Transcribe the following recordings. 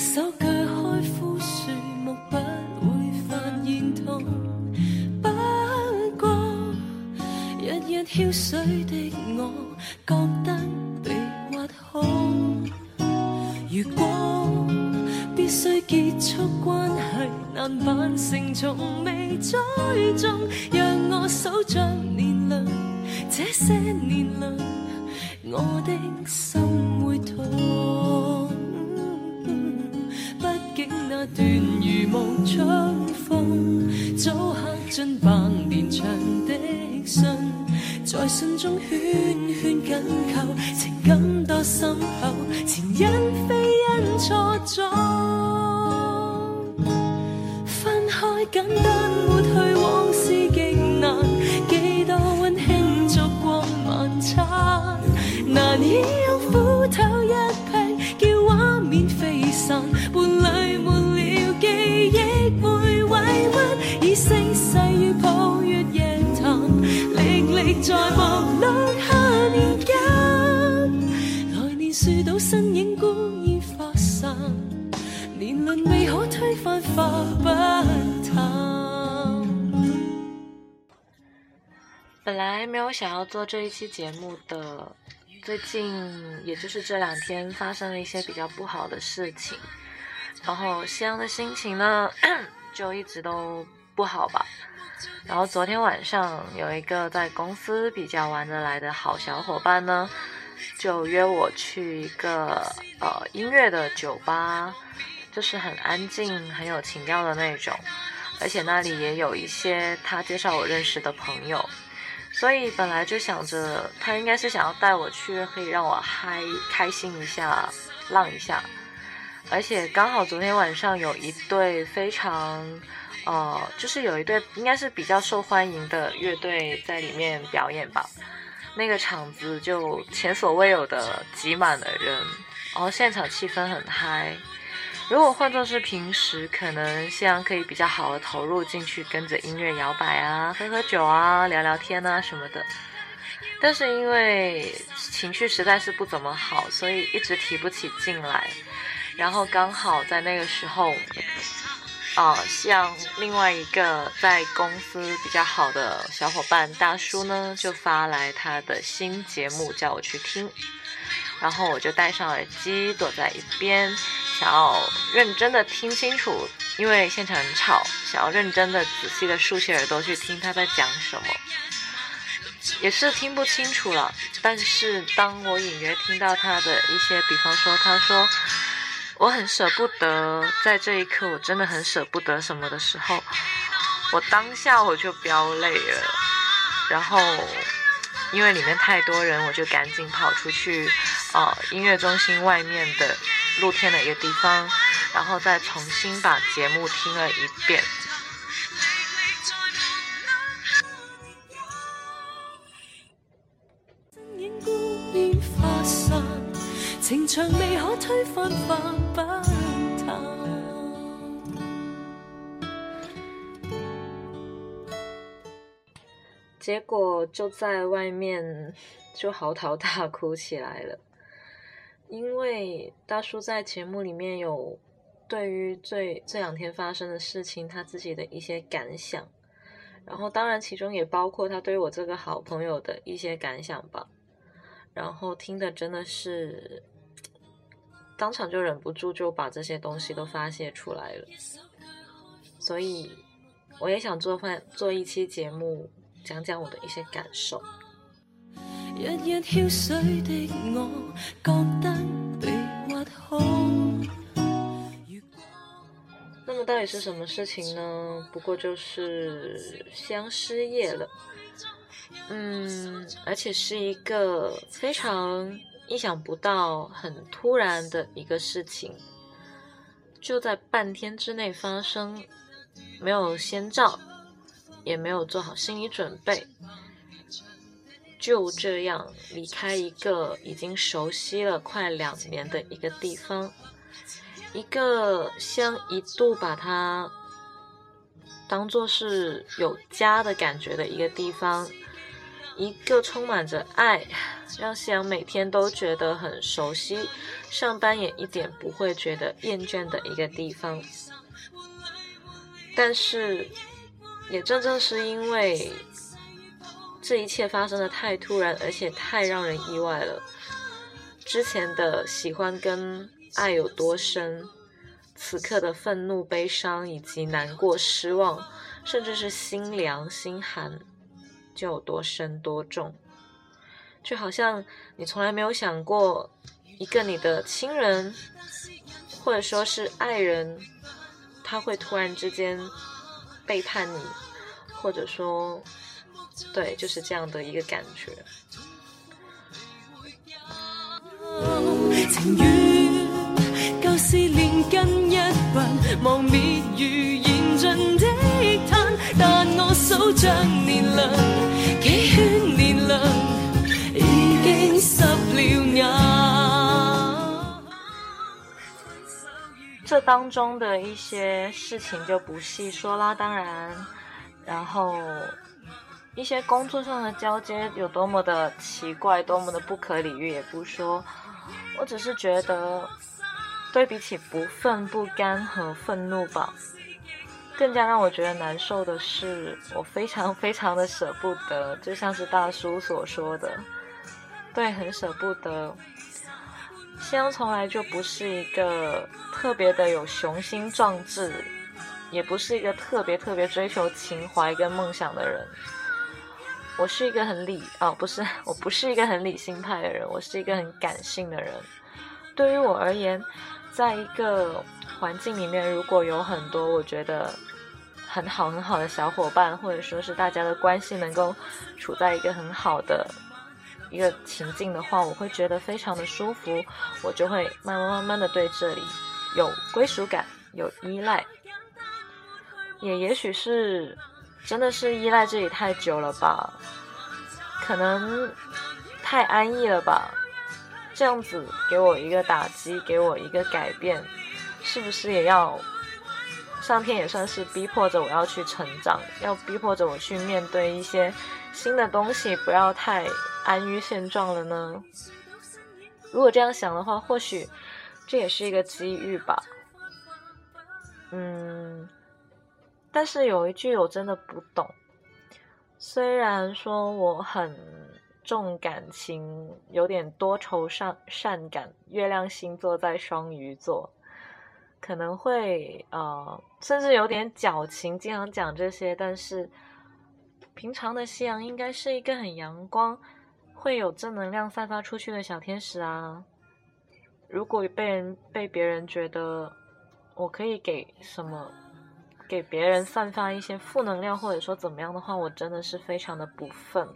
so good. 难以用斧头一劈，叫画面飞散，伴侣没了记忆会委屈，以声细语抱月夜谈，历历在目录下年间，来年树倒身影孤已发散。年轮未可推翻，化不淡。本来没有想要做这一期节目的，最近也就是这两天发生了一些比较不好的事情，然后夕阳的心情呢就一直都不好吧。然后昨天晚上有一个在公司比较玩得来的好小伙伴呢，就约我去一个呃音乐的酒吧，就是很安静、很有情调的那种，而且那里也有一些他介绍我认识的朋友。所以本来就想着他应该是想要带我去，可以让我嗨开心一下、浪一下。而且刚好昨天晚上有一对非常，呃，就是有一对应该是比较受欢迎的乐队在里面表演吧。那个场子就前所未有的挤满了人，然后现场气氛很嗨。如果换作是平时，可能夕阳可以比较好的投入进去，跟着音乐摇摆啊，喝喝酒啊，聊聊天啊什么的。但是因为情绪实在是不怎么好，所以一直提不起劲来。然后刚好在那个时候，啊、像另外一个在公司比较好的小伙伴大叔呢，就发来他的新节目叫我去听。然后我就戴上耳机，躲在一边，想要认真的听清楚，因为现场很吵，想要认真的、仔细的竖起耳朵去听他在讲什么，也是听不清楚了。但是当我隐约听到他的一些，比方说他说我很舍不得，在这一刻我真的很舍不得什么的时候，我当下我就飙泪了，然后。因为里面太多人，我就赶紧跑出去，呃，音乐中心外面的露天的一个地方，然后再重新把节目听了一遍。情长未可推翻，化不淡。结果就在外面就嚎啕大哭起来了，因为大叔在节目里面有对于这这两天发生的事情他自己的一些感想，然后当然其中也包括他对我这个好朋友的一些感想吧，然后听的真的是当场就忍不住就把这些东西都发泄出来了，所以我也想做饭做一期节目。讲讲我的一些感受。日日跳水的我，觉得被挖空。那么到底是什么事情呢？不过就是相失业了，嗯，而且是一个非常意想不到、很突然的一个事情，就在半天之内发生，没有先兆。也没有做好心理准备，就这样离开一个已经熟悉了快两年的一个地方，一个像一度把它当做是有家的感觉的一个地方，一个充满着爱，让夕阳每天都觉得很熟悉，上班也一点不会觉得厌倦的一个地方。但是，也正正是因为这一切发生的太突然，而且太让人意外了。之前的喜欢跟爱有多深，此刻的愤怒、悲伤以及难过、失望，甚至是心凉、心寒，就有多深多重。就好像你从来没有想过，一个你的亲人，或者说是爱人，他会突然之间背叛你，或者说，对，就是这样的一个感觉。情愿旧事连根一灭如的炭。但我数着年轮，几圈年轮已经湿了眼。这当中的一些事情就不细说啦，当然，然后一些工作上的交接有多么的奇怪，多么的不可理喻也不说，我只是觉得，对比起不愤不甘和愤怒吧，更加让我觉得难受的是，我非常非常的舍不得，就像是大叔所说的，对，很舍不得。夕阳从来就不是一个特别的有雄心壮志，也不是一个特别特别追求情怀跟梦想的人。我是一个很理哦，不是，我不是一个很理性派的人，我是一个很感性的人。对于我而言，在一个环境里面，如果有很多我觉得很好很好的小伙伴，或者说是大家的关系能够处在一个很好的一个情境的话，我会觉得非常的舒服，我就会慢慢慢慢的对这里有归属感，有依赖，也也许是真的是依赖这里太久了吧，可能太安逸了吧，这样子给我一个打击，给我一个改变，是不是也要上天也算是逼迫着我要去成长，要逼迫着我去面对一些新的东西，不要太安于现状了呢？如果这样想的话，或许这也是一个机遇吧。嗯，但是有一句我真的不懂，虽然说我很重感情，有点多愁善善感，月亮星座在双鱼座，可能会呃，甚至有点矫情，经常讲这些，但是平常的夕阳应该是一个很阳光。会有正能量散发出去的小天使啊！如果被人被别人觉得我可以给什么，给别人散发一些负能量，或者说怎么样的话，我真的是非常的不忿。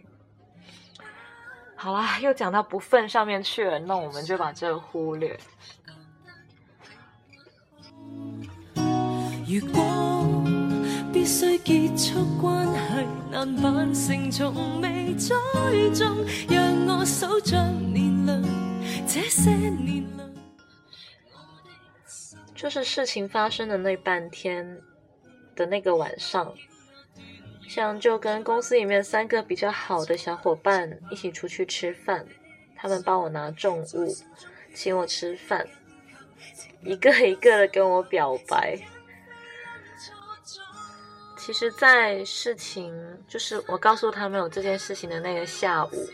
好啦，又讲到不忿上面去了，那我们就把这个忽略。如果必须结束关系，难扮成从未栽种，让我数着年轮，这些年轮。就是事情发生的那半天的那个晚上，像就跟公司里面三个比较好的小伙伴一起出去吃饭，他们帮我拿重物，请我吃饭，一个一个的跟我表白。其实，在事情就是我告诉他们有这件事情的那个下午，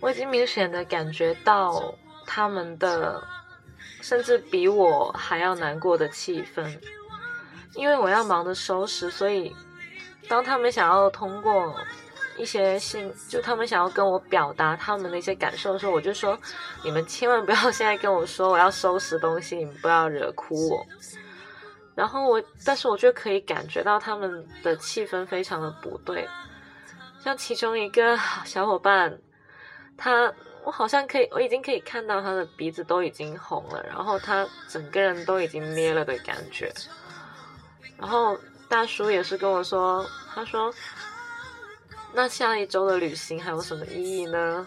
我已经明显的感觉到他们的甚至比我还要难过的气氛，因为我要忙着收拾，所以当他们想要通过一些信，就他们想要跟我表达他们的一些感受的时候，我就说：你们千万不要现在跟我说我要收拾东西，你们不要惹哭我。然后我，但是我就可以感觉到他们的气氛非常的不对，像其中一个小伙伴，他我好像可以，我已经可以看到他的鼻子都已经红了，然后他整个人都已经捏了的感觉。然后大叔也是跟我说，他说，那下一周的旅行还有什么意义呢？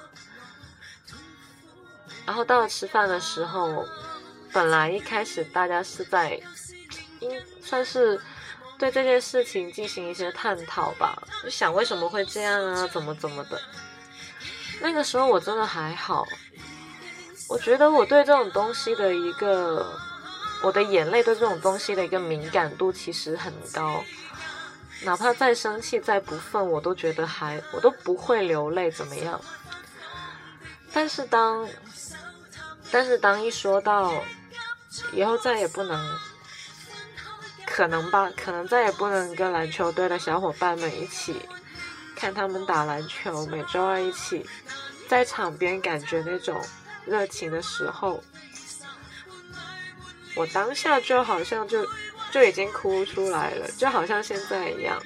然后到了吃饭的时候，本来一开始大家是在。应算是对这件事情进行一些探讨吧，就想为什么会这样啊，怎么怎么的。那个时候我真的还好，我觉得我对这种东西的一个，我的眼泪对这种东西的一个敏感度其实很高，哪怕再生气再不忿，我都觉得还我都不会流泪怎么样。但是当，但是当一说到以后再也不能，可能吧，可能再也不能跟篮球队的小伙伴们一起。看他们打篮球，每周二一起在场边感觉那种热情的时候，我当下就好像就就已经哭出来了，就好像现在一样。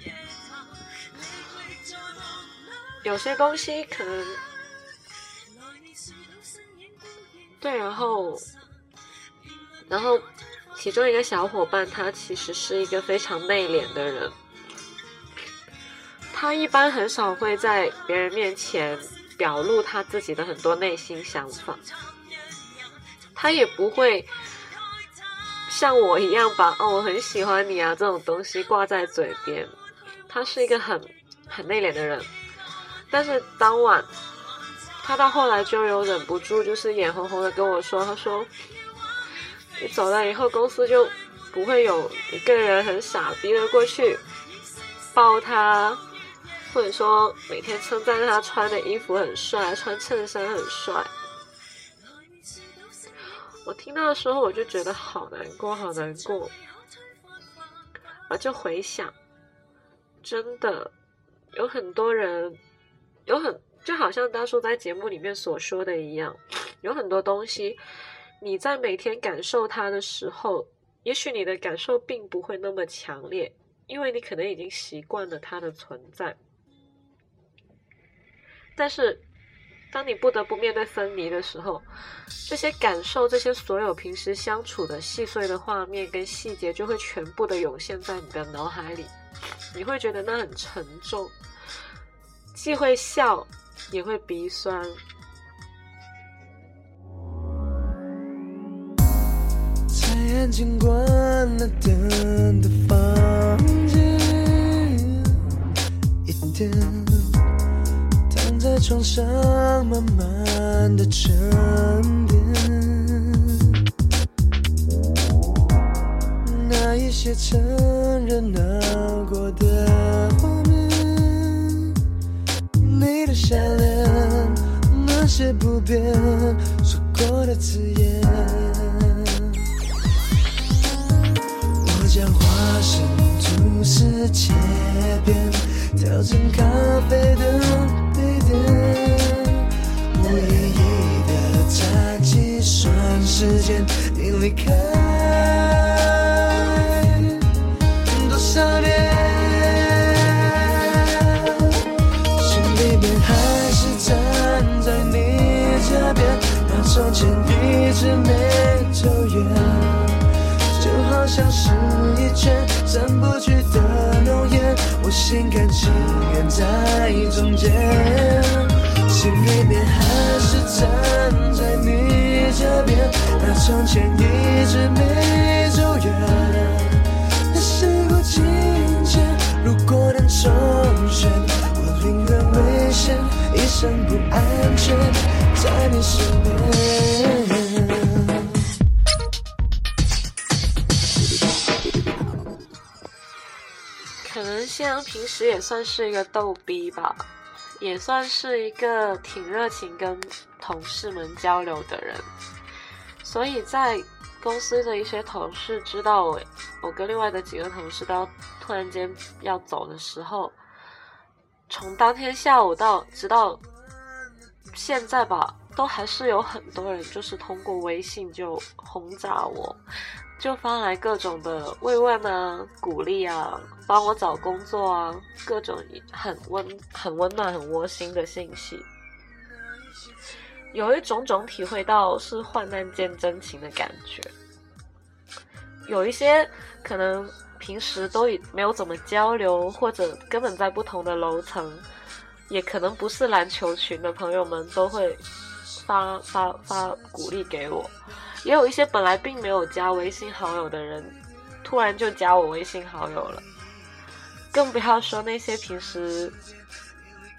有些东西可能对，然后然后其中一个小伙伴，他其实是一个非常内敛的人。他一般很少会在别人面前表露他自己的很多内心想法，他也不会像我一样把“哦，我很喜欢你啊”这种东西挂在嘴边。他是一个很很内敛的人，但是当晚他到后来就有忍不住，就是眼红红的跟我说：“他说你走了以后，公司就不会有一个人很傻逼的过去抱他。”或者说每天称赞他穿的衣服很帅，穿衬衫很帅。我听到的时候，我就觉得好难过，好难过。啊，就回想，真的有很多人，有很就好像当初在节目里面所说的一样，有很多东西，你在每天感受它的时候，也许你的感受并不会那么强烈，因为你可能已经习惯了它的存在。但是，当你不得不面对分离的时候，这些感受，这些所有平时相处的细碎的画面跟细节，就会全部的涌现在你的脑海里。你会觉得那很沉重，既会笑，也会鼻酸。眼睛关了灯的房间，一点。在床上慢慢的沉淀，那一些曾热闹过的画面，你的笑脸，那些不变说过的字眼，我将花生吐司切片，调成咖啡的。无意义的在计算时间，你离开多少年？心里面还是站在你这边，那从前一直没，像是一圈散不去的浓烟，我心甘情愿在中间。心里面还是站在你这边，那从前一直没走远。那时过境迁，如果能重选，我宁愿危险，一生不安全，在你身边。可能谢阳平时也算是一个逗逼吧。也算是一个挺热情跟同事们交流的人，所以在公司的一些同事知道我，我跟另外的几个同事都要突然间要走的时候，从当天下午到直到现在吧，都还是有很多人就是通过微信就轰炸我。就发来各种的慰问啊、鼓励啊、帮我找工作啊，各种很温、很温暖、很窝心的信息，有一种种体会到是患难见真情的感觉。有一些可能平时都已没有怎么交流，或者根本在不同的楼层，也可能不是篮球群的朋友们，都会发发发鼓励给我。也有一些本来并没有加微信好友的人，突然就加我微信好友了。更不要说那些平时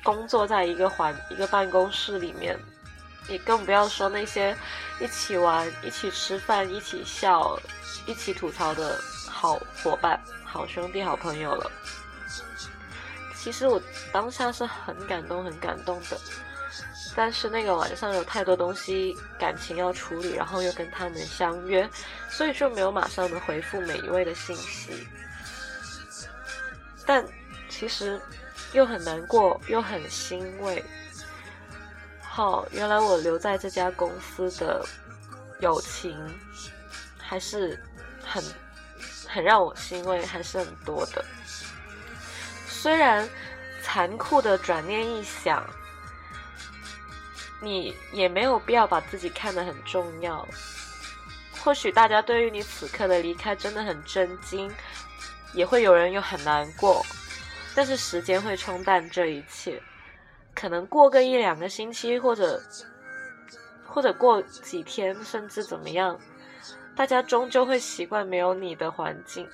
工作在一个环一个办公室里面，也更不要说那些一起玩、一起吃饭、一起笑、一起吐槽的好伙伴、好兄弟、好朋友了。其实我当下是很感动、很感动的，但是那个晚上有太多东西、感情要处理，然后又跟他们相约，所以就没有马上的回复每一位的信息。但其实又很难过，又很欣慰。好，原来我留在这家公司的友情还是很很让我欣慰，还是很多的。虽然残酷的转念一想，你也没有必要把自己看得很重要。或许大家对于你此刻的离开真的很震惊。也会有人又很难过，但是时间会冲淡这一切。可能过个一两个星期，或者或者过几天，甚至怎么样，大家终究会习惯没有你的环境。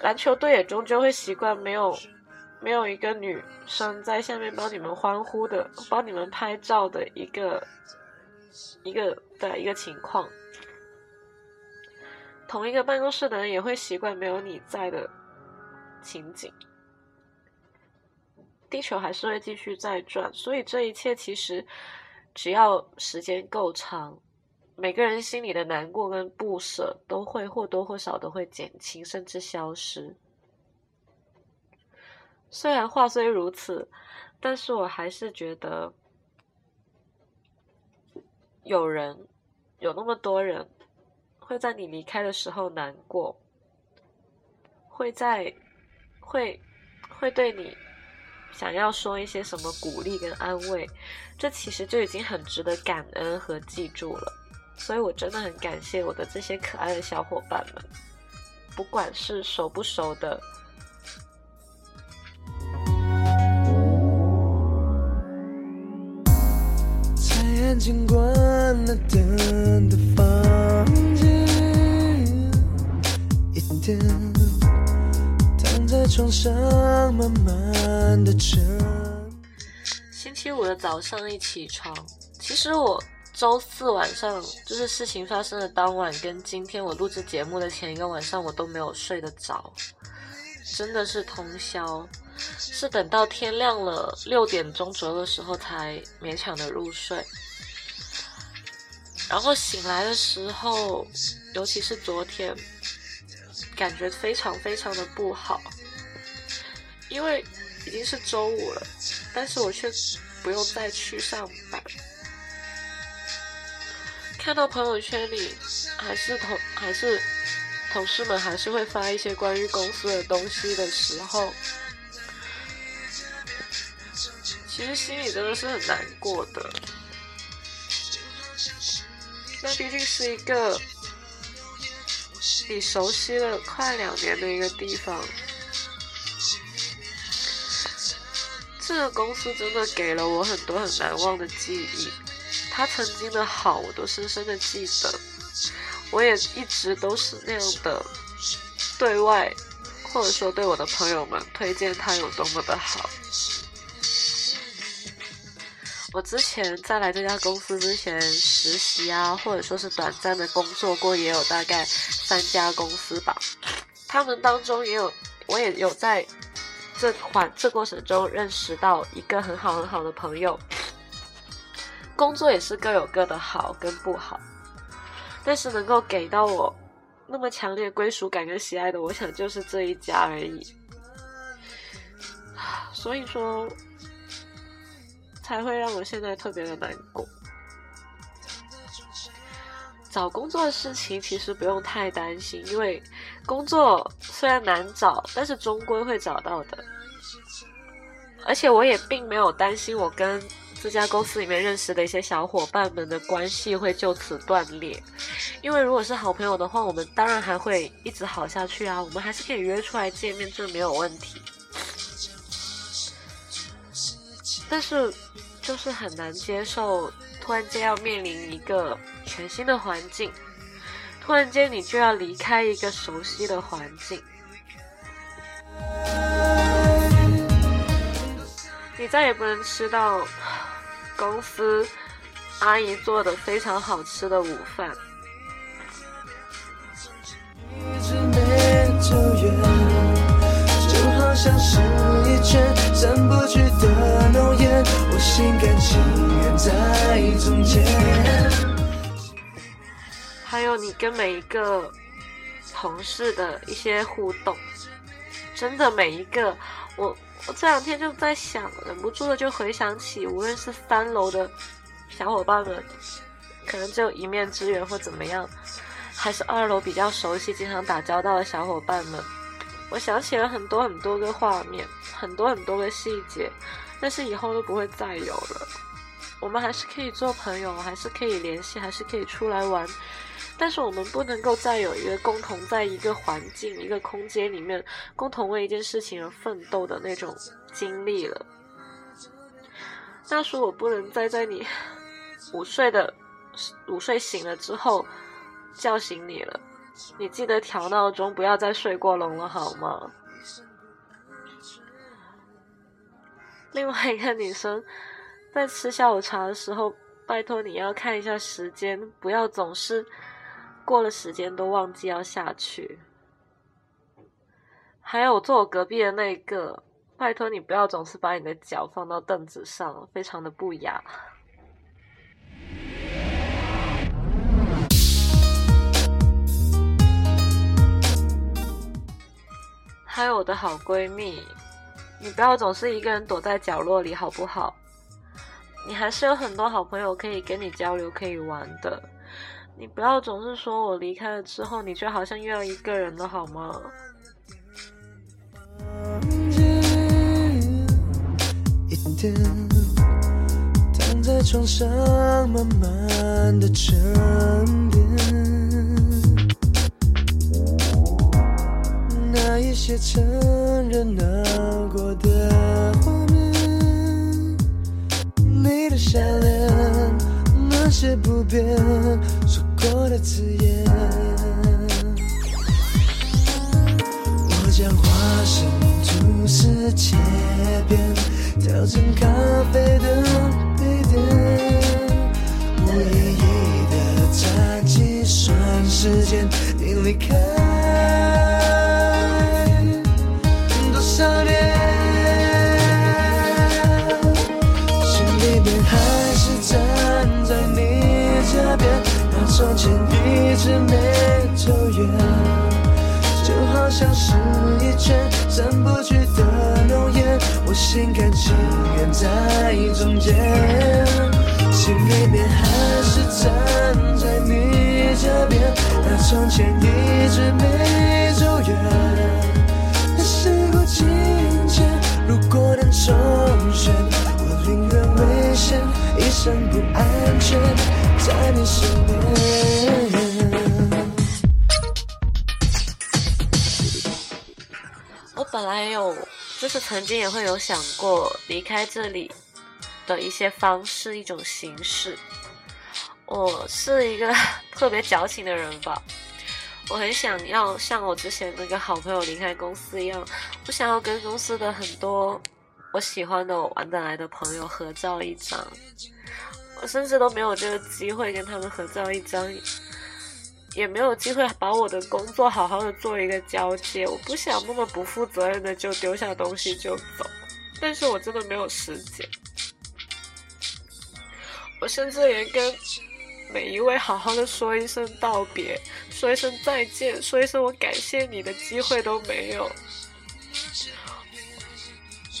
篮球队也终究会习惯没有没有一个女生在下面帮你们欢呼的、帮你们拍照的一个一个的一个情况。同一个办公室的人也会习惯没有你在的情景，地球还是会继续在转，所以这一切其实只要时间够长，每个人心里的难过跟不舍都会或多或少都会减轻，甚至消失。虽然话虽如此，但是我还是觉得有人，有那么多人。会在你离开的时候难过，会在会会对你想要说一些什么鼓励跟安慰，这其实就已经很值得感恩和记住了。所以我真的很感谢我的这些可爱的小伙伴们，不管是熟不熟的。躺在床上慢慢的沉。星期五的早上一起床，其实我周四晚上就是事情发生的当晚，跟今天我录制节目的前一个晚上，我都没有睡得着，真的是通宵，是等到天亮了六点钟左右的时候才勉强的入睡。然后醒来的时候，尤其是昨天。感觉非常非常的不好，因为已经是周五了，但是我却不用再去上班。看到朋友圈里还是同还是同事们还是会发一些关于公司的东西的时候，其实心里真的是很难过的。那毕竟是一个。你熟悉了快两年的一个地方，这个公司真的给了我很多很难忘的记忆。他曾经的好，我都深深的记得。我也一直都是那样的，对外或者说对我的朋友们推荐他有多么的好。我之前在来这家公司之前实习啊，或者说是短暂的工作过，也有大概三家公司吧。他们当中也有，我也有在这环这过程中认识到一个很好很好的朋友。工作也是各有各的好跟不好，但是能够给到我那么强烈归属感跟喜爱的，我想就是这一家而已。所以说。才会让我现在特别的难过。找工作的事情其实不用太担心，因为工作虽然难找，但是终归会找到的。而且我也并没有担心我跟这家公司里面认识的一些小伙伴们的关系会就此断裂，因为如果是好朋友的话，我们当然还会一直好下去啊，我们还是可以约出来见面，这没有问题。但是。就是很难接受突然间要面临一个全新的环境，突然间你就要离开一个熟悉的环境。你再也不能吃到公司阿姨做的非常好吃的午饭。就好像是一圈。散不去的浓烟，我心甘情愿在中间。还有你跟每一个同事的一些互动，真的每一个，我我这两天就在想，忍不住的就回想起，无论是三楼的小伙伴们，可能只有一面之缘或怎么样，还是二楼比较熟悉、经常打交道的小伙伴们，我想起了很多很多个画面，很多很多个细节，但是以后都不会再有了。我们还是可以做朋友，还是可以联系，还是可以出来玩。但是我们不能够再有一个共同在一个环境、一个空间里面，共同为一件事情而奋斗的那种经历了。那时我不能再在你 午睡的午睡醒了之后叫醒你了，你记得调闹钟，不要再睡过笼了好吗？另外一个女生在吃下午茶的时候，拜托你要看一下时间，不要总是。过了时间都忘记要下去。还有坐我隔壁的那个，拜托你不要总是把你的脚放到凳子上，非常的不雅。还有我的好闺蜜，你不要总是一个人躲在角落里，好不好？你还是有很多好朋友可以跟你交流、可以玩的。你不要总是说我离开了之后，你就好像又要一个人了，好吗？躺在床上慢慢的沉淀些承认难过的画面，你的笑脸，那些不变。我的字眼，我将花生吐司切片，调成咖啡的杯垫。无意义的在计算时间，你离开。像是一圈散不去的浓烟，我心甘情愿在中间，心里面还是站在你这边。那从前一直没走远，那时过境迁，如果能重选，我宁愿危险，一生不安全。在你身边。本来有，就是曾经也会有想过离开这里的一些方式、一种形式。我是一个 特别矫情的人吧，我很想要像我之前那个好朋友离开公司一样，我想要跟公司的很多我喜欢的、我玩得来的朋友合照一张。我甚至都没有这个机会跟他们合照一张，也没有机会把我的工作好好的做一个交接。我不想那么不负责任的就丢下东西就走，但是我真的没有时间。我甚至连跟每一位好好的说一声道别、说一声再见、说一声我感谢你的机会都没有。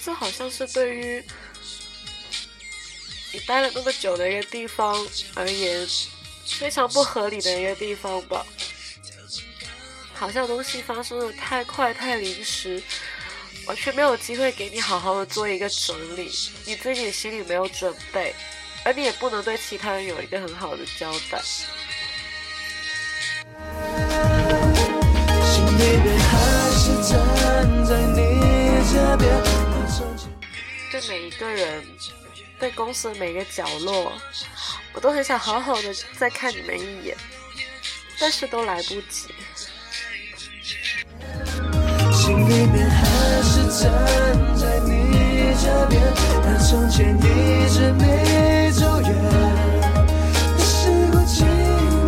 这好像是对于……你待了那么久的一个地方而言，非常不合理的一个地方吧？好像东西发生的太快太临时，完全没有机会给你好好的做一个整理，你自己心里没有准备，而你也不能对其他人有一个很好的交代。对每一个人。对公司的每个角落，我都很想好好的再看你们一眼，但是都来不及。心里面还是站在你这边，那从前一直没走远。时过境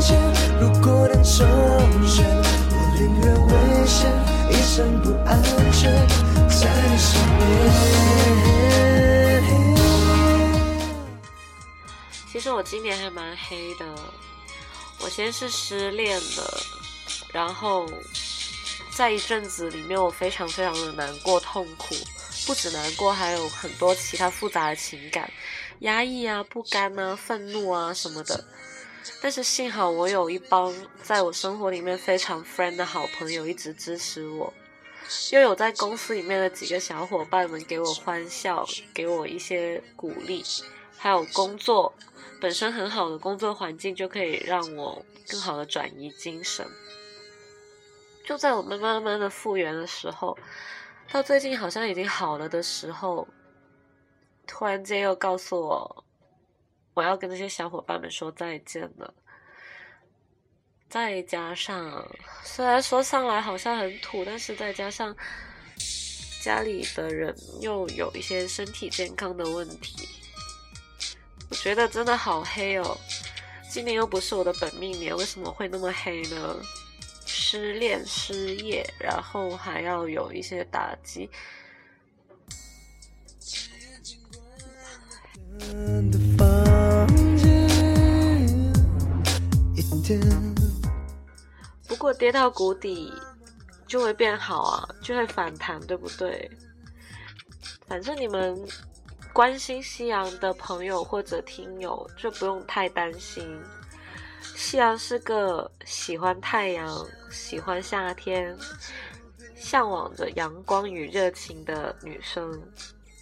迁，如果能重选，我宁愿危险，一生不安全，在你身边。其实我今年还蛮黑的，我先是失恋了，然后在一阵子里面，我非常非常的难过、痛苦，不止难过，还有很多其他复杂的情感，压抑啊、不甘啊、愤怒啊什么的。但是幸好我有一帮在我生活里面非常 friend 的好朋友一直支持我，又有在公司里面的几个小伙伴们给我欢笑，给我一些鼓励，还有工作本身很好的工作环境就可以让我更好的转移精神。就在我慢慢慢慢的复原的时候，到最近好像已经好了的时候，突然间又告诉我，我要跟这些小伙伴们说再见了。再加上，虽然说上来好像很土，但是再加上家里的人又有一些身体健康的问题，我觉得真的好黑哦。今年又不是我的本命年，为什么会那么黑呢？失恋、失业，然后还要有一些打击。不过跌到谷底就会变好啊，就会反弹，对不对？反正你们关心夕阳的朋友或者听友就不用太担心。夕阳是个喜欢太阳、喜欢夏天、向往着阳光与热情的女生，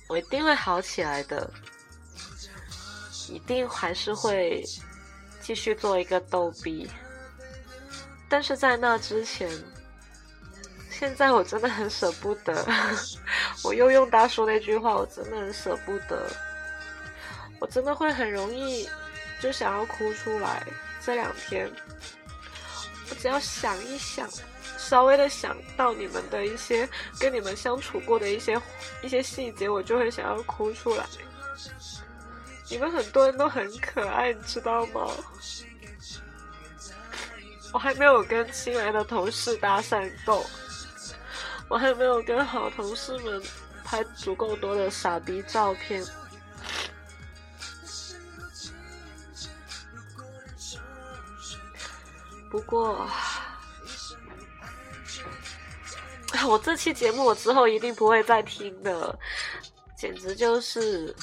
我一定会好起来的，一定还是会继续做一个逗比。但是在那之前，现在我真的很舍不得。我又用大叔那句话，我真的很舍不得。我真的会很容易就想要哭出来。这两天，我只要想一想，稍微的想到你们的一些跟你们相处过的一些一些细节，我就会想要哭出来。你们很多人都很可爱，你知道吗？我还没有跟新来的同事搭讪够，我还没有跟好同事们拍足够多的傻逼照片。不过，我这期节目我之后一定不会再听的，简直就是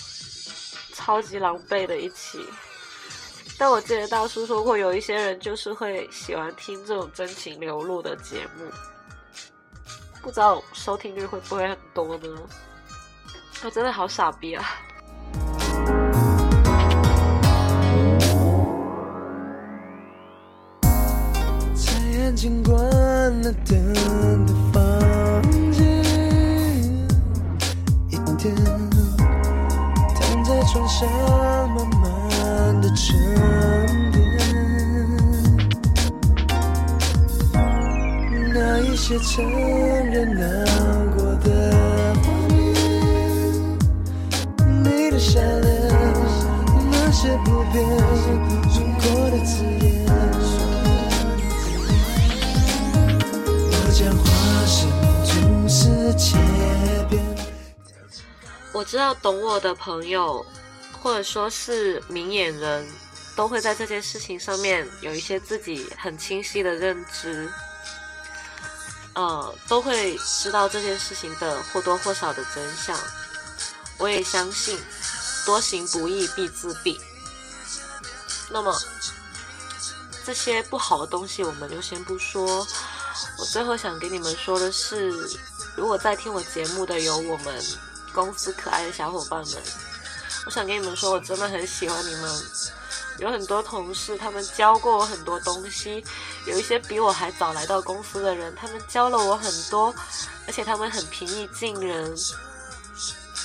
超级狼狈的一期。但我记得大叔说过，有一些人就是会喜欢听这种真情流露的节目，不知道收听率会不会很多呢？我真的好傻逼啊！在安静关了灯的房间，一天躺在床上，慢慢的沉些承认难过的画面，你的善良，那些不变用过的字眼。我将化身蛛丝切边。我知道懂我的朋友，或者说是明眼人，都会在这件事情上面有一些自己很清晰的认知，呃，都会知道这件事情的或多或少的真相。我也相信，多行不义必自毙。那么，这些不好的东西我们就先不说。我最后想给你们说的是，如果在听我节目的有我们公司可爱的小伙伴们，我想跟你们说，我真的很喜欢你们。有很多同事，他们教过我很多东西，有一些比我还早来到公司的人，他们教了我很多，而且他们很平易近人，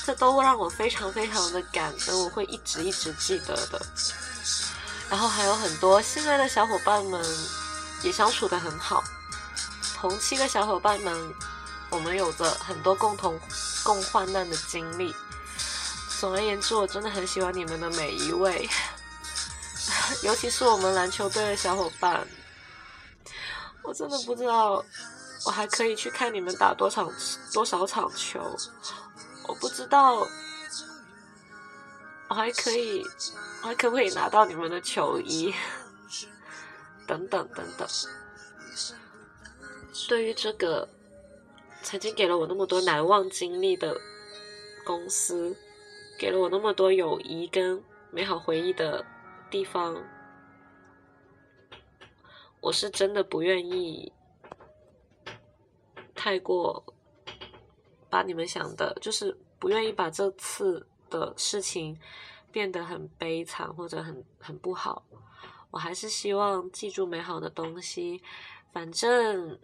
这都让我非常非常的感恩，我会一直一直记得的。然后还有很多新来的小伙伴们也相处得很好，同期的小伙伴们，我们有着很多共同共患难的经历，总而言之，我真的很喜欢你们的每一位，尤其是我们篮球队的小伙伴。我真的不知道，我还可以去看你们打多场多少场球。我不知道，我还可以，我还可不可以拿到你们的球衣？等等等等。对于这个曾经给了我那么多难忘经历的公司，给了我那么多友谊跟美好回忆的地方。我是真的不愿意太过把你们想的，就是不愿意把这次的事情变得很悲惨或者很很不好。我还是希望记住美好的东西，反正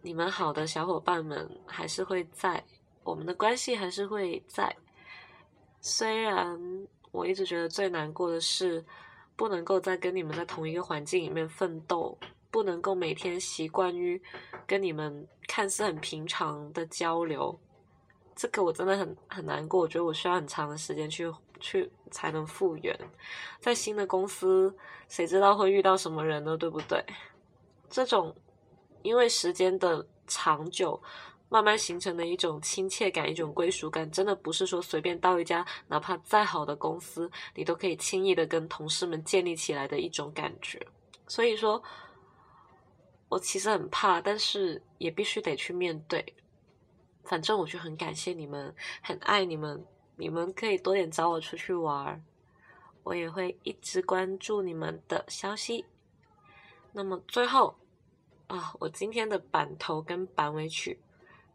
你们好的小伙伴们还是会在，我们的关系还是会在。虽然我一直觉得最难过的是不能够再跟你们在同一个环境里面奋斗。不能够每天习惯于跟你们看似很平常的交流，这个我真的很很难过。我觉得我需要很长的时间去去才能复原。在新的公司，谁知道会遇到什么人呢？对不对？这种因为时间的长久，慢慢形成的一种亲切感、一种归属感，真的不是说随便到一家哪怕再好的公司，你都可以轻易的跟同事们建立起来的一种感觉。所以说。我其实很怕，但是也必须得去面对。反正我就很感谢你们，很爱你们。你们可以多点找我出去玩，我也会一直关注你们的消息。那么最后啊，我今天的版头跟版尾曲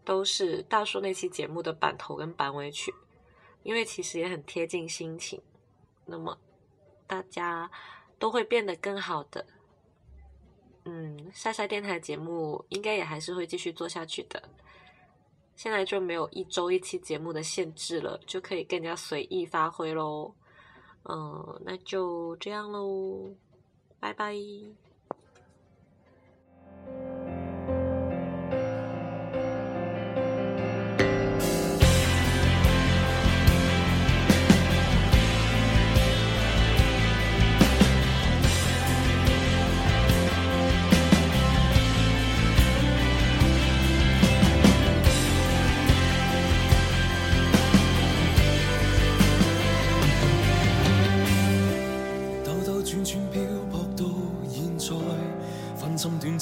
都是大叔那期节目的版头跟版尾曲，因为其实也很贴近心情。那么大家都会变得更好的。嗯，晒晒电台节目应该也还是会继续做下去的。现在就没有一周一期节目的限制了，就可以更加随意发挥喽。嗯，那就这样喽，拜拜。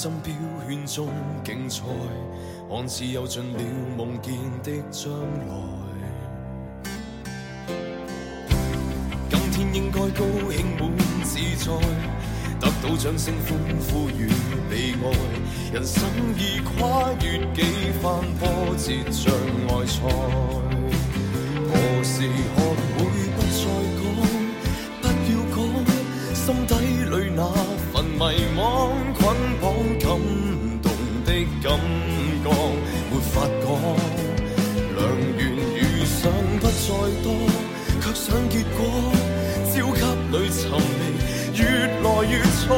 针标圈中竞赛，看似又尽了梦见的将来。今天应该高兴满自在，得到掌声欢呼与被爱，人生已跨越几番波折障碍赛。何时学会不再讲，不要讲，心底里那份迷惘。感觉没法讲，良缘遇上不再多，却想结果，焦急里寻觅，越来越错，